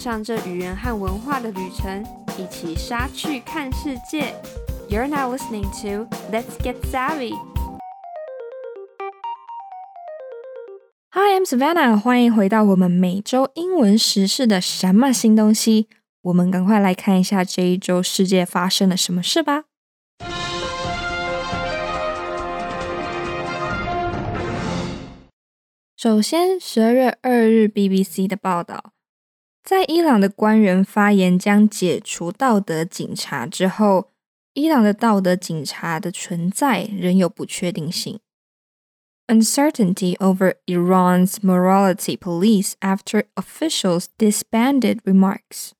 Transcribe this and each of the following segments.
上这语言和文化的旅程，一起杀去看世界。You're now listening to Let's Get Savvy. Hi, I'm Savannah. 欢迎回到我们每周英文时事的什么新东西？我们赶快来看一下这一周世界发生了什么事吧。首先，十二月二日，BBC 的报道，在伊朗的官员发言将解除道德警察之后，伊朗的道德警察的存在仍有不确定性。Uncertainty over Iran's morality police after officials disbanded remarks.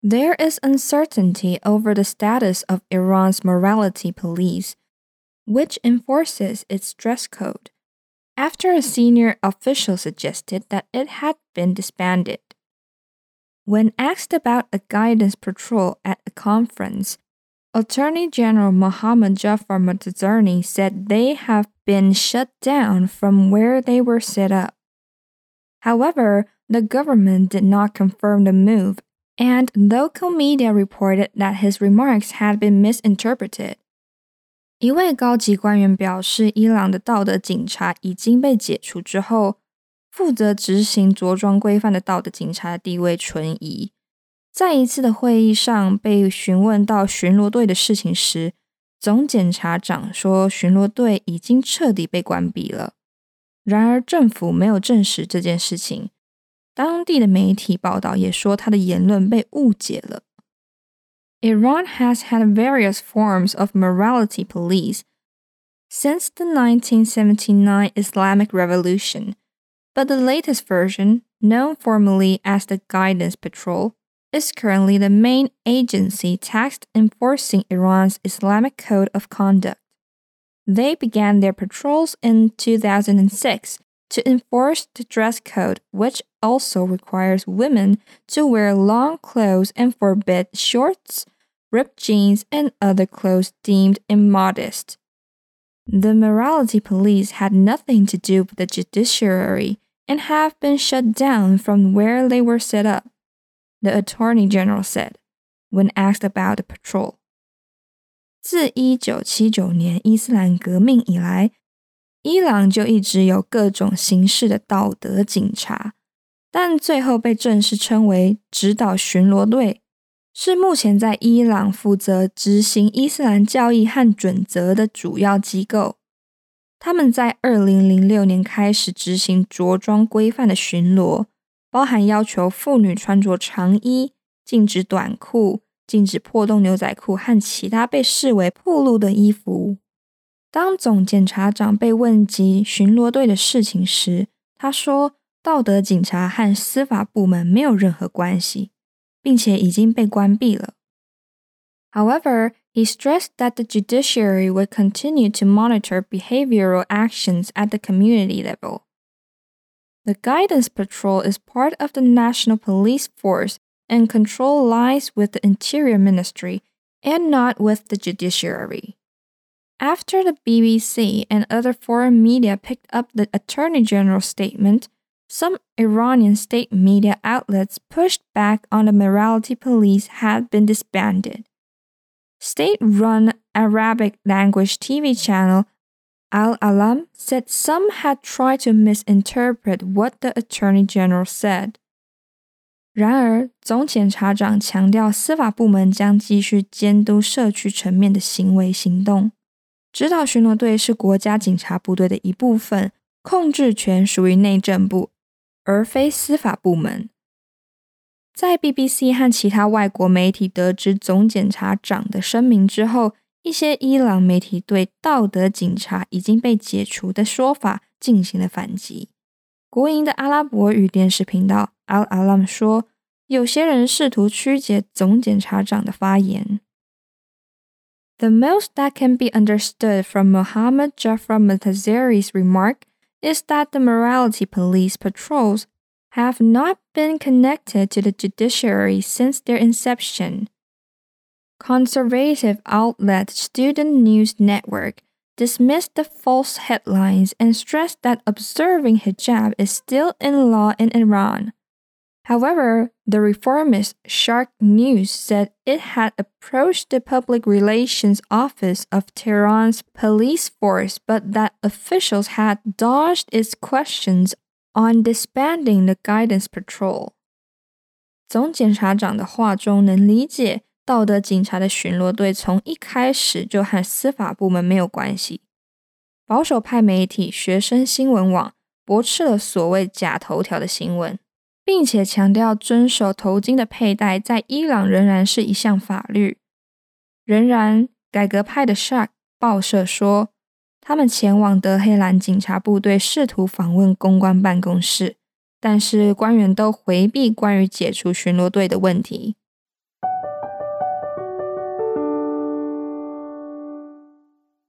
There is uncertainty over the status of Iran's morality police, which enforces its dress code after a senior official suggested that it had been disbanded. When asked about a guidance patrol at a conference, Attorney General Mohammad Jafar Montazeri said they have been shut down from where they were set up. However, the government did not confirm the move, and local media reported that his remarks had been misinterpreted. 一位高级官员表示，伊朗的道德警察已经被解除之后，负责执行着装规范的道德警察地位存疑。在一次的会议上，被询问到巡逻队的事情时，总检察长说巡逻队已经彻底被关闭了。然而，政府没有证实这件事情。当地的媒体报道也说，他的言论被误解了。Iran has had various forms of morality police since the 1979 Islamic Revolution, but the latest version, known formally as the Guidance Patrol, is currently the main agency tasked enforcing Iran's Islamic Code of Conduct. They began their patrols in 2006 to enforce the dress code, which also requires women to wear long clothes and forbid shorts, ripped jeans, and other clothes deemed immodest. The morality police had nothing to do with the judiciary and have been shut down from where they were set up, the Attorney General said when asked about the patrol. 自一九七九年伊斯兰革命以来，伊朗就一直有各种形式的道德警察，但最后被正式称为指导巡逻队，是目前在伊朗负责执行伊斯兰教义和准则的主要机构。 他们在二零零六年开始执行着装规范的巡逻，包含要求妇女穿着长衣、禁止短裤、禁止破洞牛仔裤和其他被视为暴露的衣服。当总检察长被问及巡逻队的事情时，他说：“道德警察和司法部门没有任何关系。”并且已经被关闭了。However, he stressed that the judiciary would continue to monitor behavioral actions at the community level. The Guidance Patrol is part of the National Police Force and control lies with the Interior Ministry and not with the judiciary. After the BBC and other foreign media picked up the Attorney General's statement, some Iranian state media outlets pushed back on the morality police had been disbanded State run Arabic language TV channel Al Alam said some had tried to misinterpret what the Attorney General said. 然而，总检察长强调，司法部门将继续监督社区层面的行为行动。指导巡逻队是国家警察部队的一部分，控制权属于内政部，而非司法部门。 在 BBC 和其他外国媒体得知总检察长的声明之后，一些伊朗媒体对道德警察已经被解除的说法进行了反击。国营的阿拉伯语电视频道 Al Alam 说，有些人试图曲解总检察长的发言。The most that can be understood from Mohammad Jafar Montazeri's remark is that the morality police patrols have not been connected to the judiciary since their inception. Conservative outlet Student News Network dismissed the false headlines and stressed that observing hijab is still in law in Iran. However, The reformist Shargh News said it had approached the public relations office of Tehran's police force, but that officials had dodged its questions on disbanding the guidance patrol. 总检察长的话中能理解，道德警察的巡逻队从一开始就和司法部门没有关系。保守派媒体学生新闻网驳斥了所谓假头条的新闻，并且强调遵守头巾的佩戴在伊朗仍然是一项法律。仍然，改革派的 Shark 报社说，他们前往德黑兰警察部队试图访问公关办公室。但是官员都回避关于解除巡逻队的问题。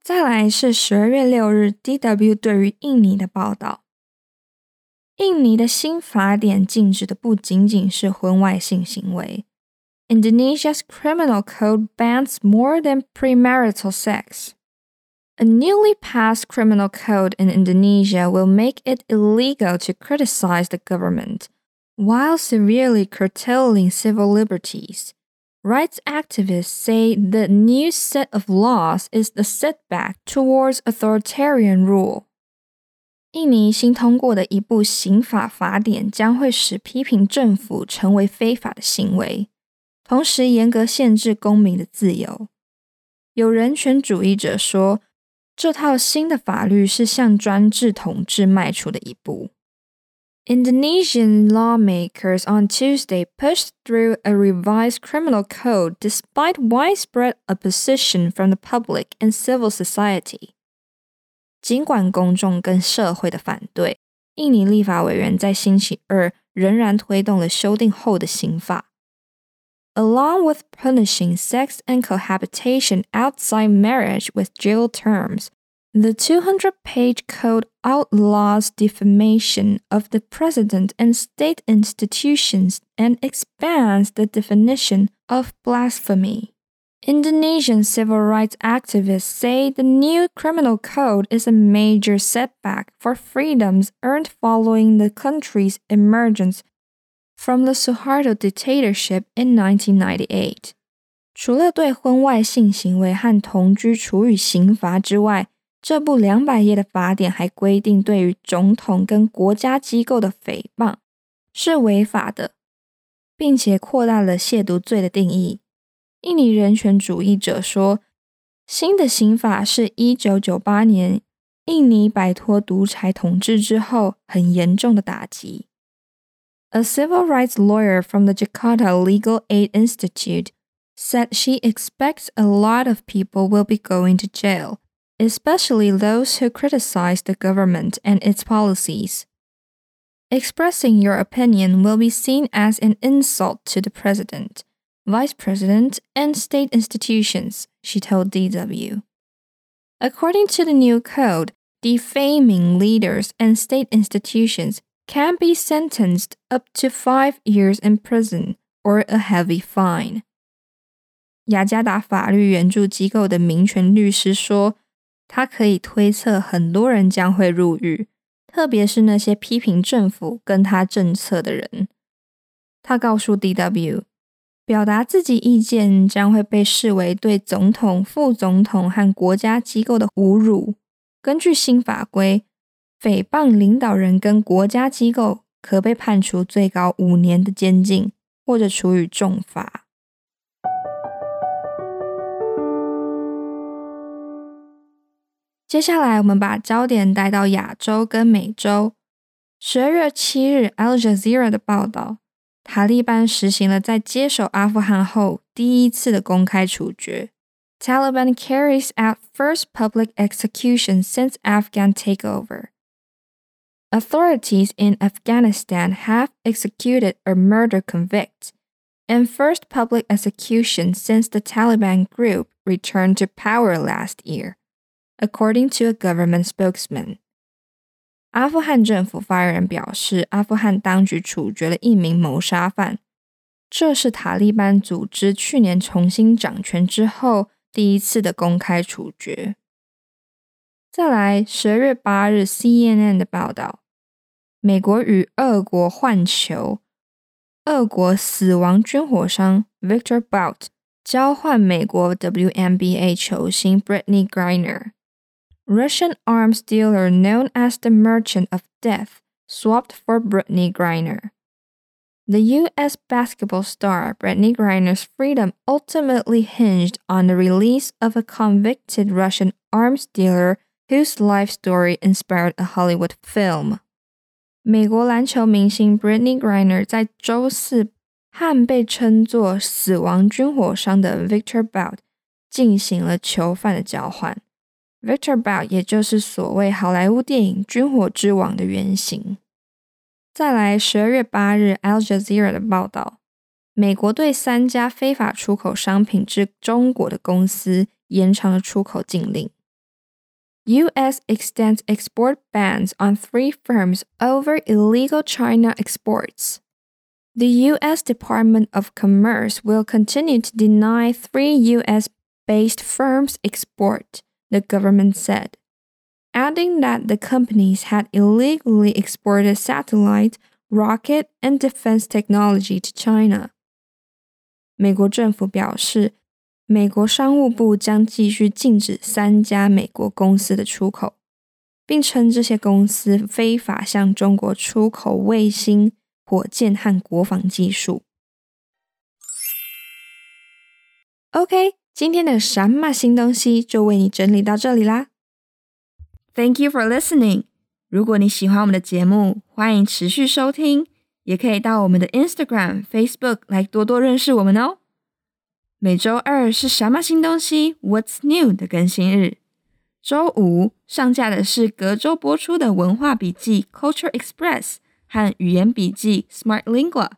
再来是十二月六日，DW 对于印尼的报道。印尼的新法典禁止的不仅仅是婚外性行为。Indonesia's criminal code bans more than premarital sex. A newly passed criminal code in Indonesia will make it illegal to criticize the government, while severely curtailing civil liberties. Rights activists say the new set of laws is the setback towards authoritarian rule. 印尼新通过的一部刑法法典将会使批评政府成为非法的行为，同时严格限制公民的自由。有人权主义者说， 这套新的法律是向专制统治迈出的一步。Indonesian lawmakers on Tuesday pushed through a revised criminal code despite widespread opposition from the public and civil society. 尽管公众跟社会的反对，印尼立法委员在星期二仍然推动了修订后的刑法。Along with punishing sex and cohabitation outside marriage with jail terms. The 200 page code outlaws defamation of the president and state institutions and expands the definition of blasphemy. Indonesian civil rights activists say the new criminal code is a major setback for freedoms earned following the country's emergence from the Suharto dictatorship in 1998。除了对婚外性行为和同居处以刑罚之外，这部两百页的法典还规定，对于总统跟国家机构的诽谤是违法的，并且扩大了亵渎罪的定义。印尼人权主义者说，新的刑法是一九九八年印尼摆脱独裁统治之后很严重的打击。A civil rights lawyer from the Jakarta Legal Aid Institute said she expects a lot of people will be going to jail, especially those who criticize the government and its policies. Expressing your opinion will be seen as an insult to the president, vice president, and state institutions, she told DW. According to the new code, defaming leaders and state institutions can be sentenced up to five years in prison or a heavy fine. 雅加达法律援助机构的民权律师说，他可以推测很多人将会入狱，特别是那些批评政府跟他政策的人。他告诉 DW，表达自己意见将会被视为对总统、副总统和国家机构的侮辱。根据新法规。诽谤领导人跟国家机构可被判处最高五年的监禁，或者处以重罚。接下来，我们把焦点带到亚洲跟美洲。十二月七日，Al Jazeera 的报道，塔利班实行了在接手阿富汗后第一次的公开处决。Taliban carries out first public execution since Afghan takeover. Authorities in Afghanistan have executed a murder convict and first public execution since the Taliban group returned to power last year, according to a government spokesman. 阿富汗政府发言人表示，阿富汗当局处决了一名谋杀犯，这是塔利班组织去年重新掌权之后第一次的公开处决。再来，十二月八日，CNN 的报道， 美国与俄国换球，俄国死亡军火商 Viktor Bout 交换美国 WNBA 球星 Brittney Griner。Russian arms dealer known as the Merchant of Death swapped for Brittney Griner. The U.S. basketball star Brittney Griner's freedom ultimately hinged on the release of a convicted Russian arms dealer whose life story inspired a Hollywood film. 美国篮球明星 Brittany Griner 在周四和被称作“死亡军火商”的 Victor Bout 进行了囚犯的交换。Victor Bout 也就是所谓好莱坞电影《军火之王》的原型。再来，十二月八日，Al Jazeera 的报道，美国对三家非法出口商品至中国的公司延长了出口禁令。U.S. extends export bans on three firms over illegal China exports. The U.S. Department of Commerce will continue to deny three U.S. based firms export, the government said, adding that the companies had illegally exported satellite, rocket, and defense technology to China. 美国政府表示， 美国商务部将继续禁止三家美国公司的出口，并称这些公司非法向中国出口卫星、火箭和国防技术。OK，今天的什么新东西就为你整理到这里啦。Thank you for listening。如果你喜欢我们的节目，欢迎持续收听，也可以到我们的 Instagram、Facebook 来多多认识我们哦。每周二是什么新东西？What's new 的更新日。周五上架的是隔周播出的文化笔记 Culture Express 和语言笔记 Smart Lingua。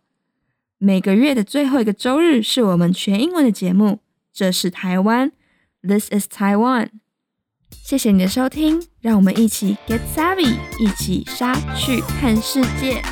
每个月的最后一个周日是我们全英文的节目。这是台湾，This is Taiwan。谢谢你的收听，让我们一起 Get Savvy，一起杀去看世界。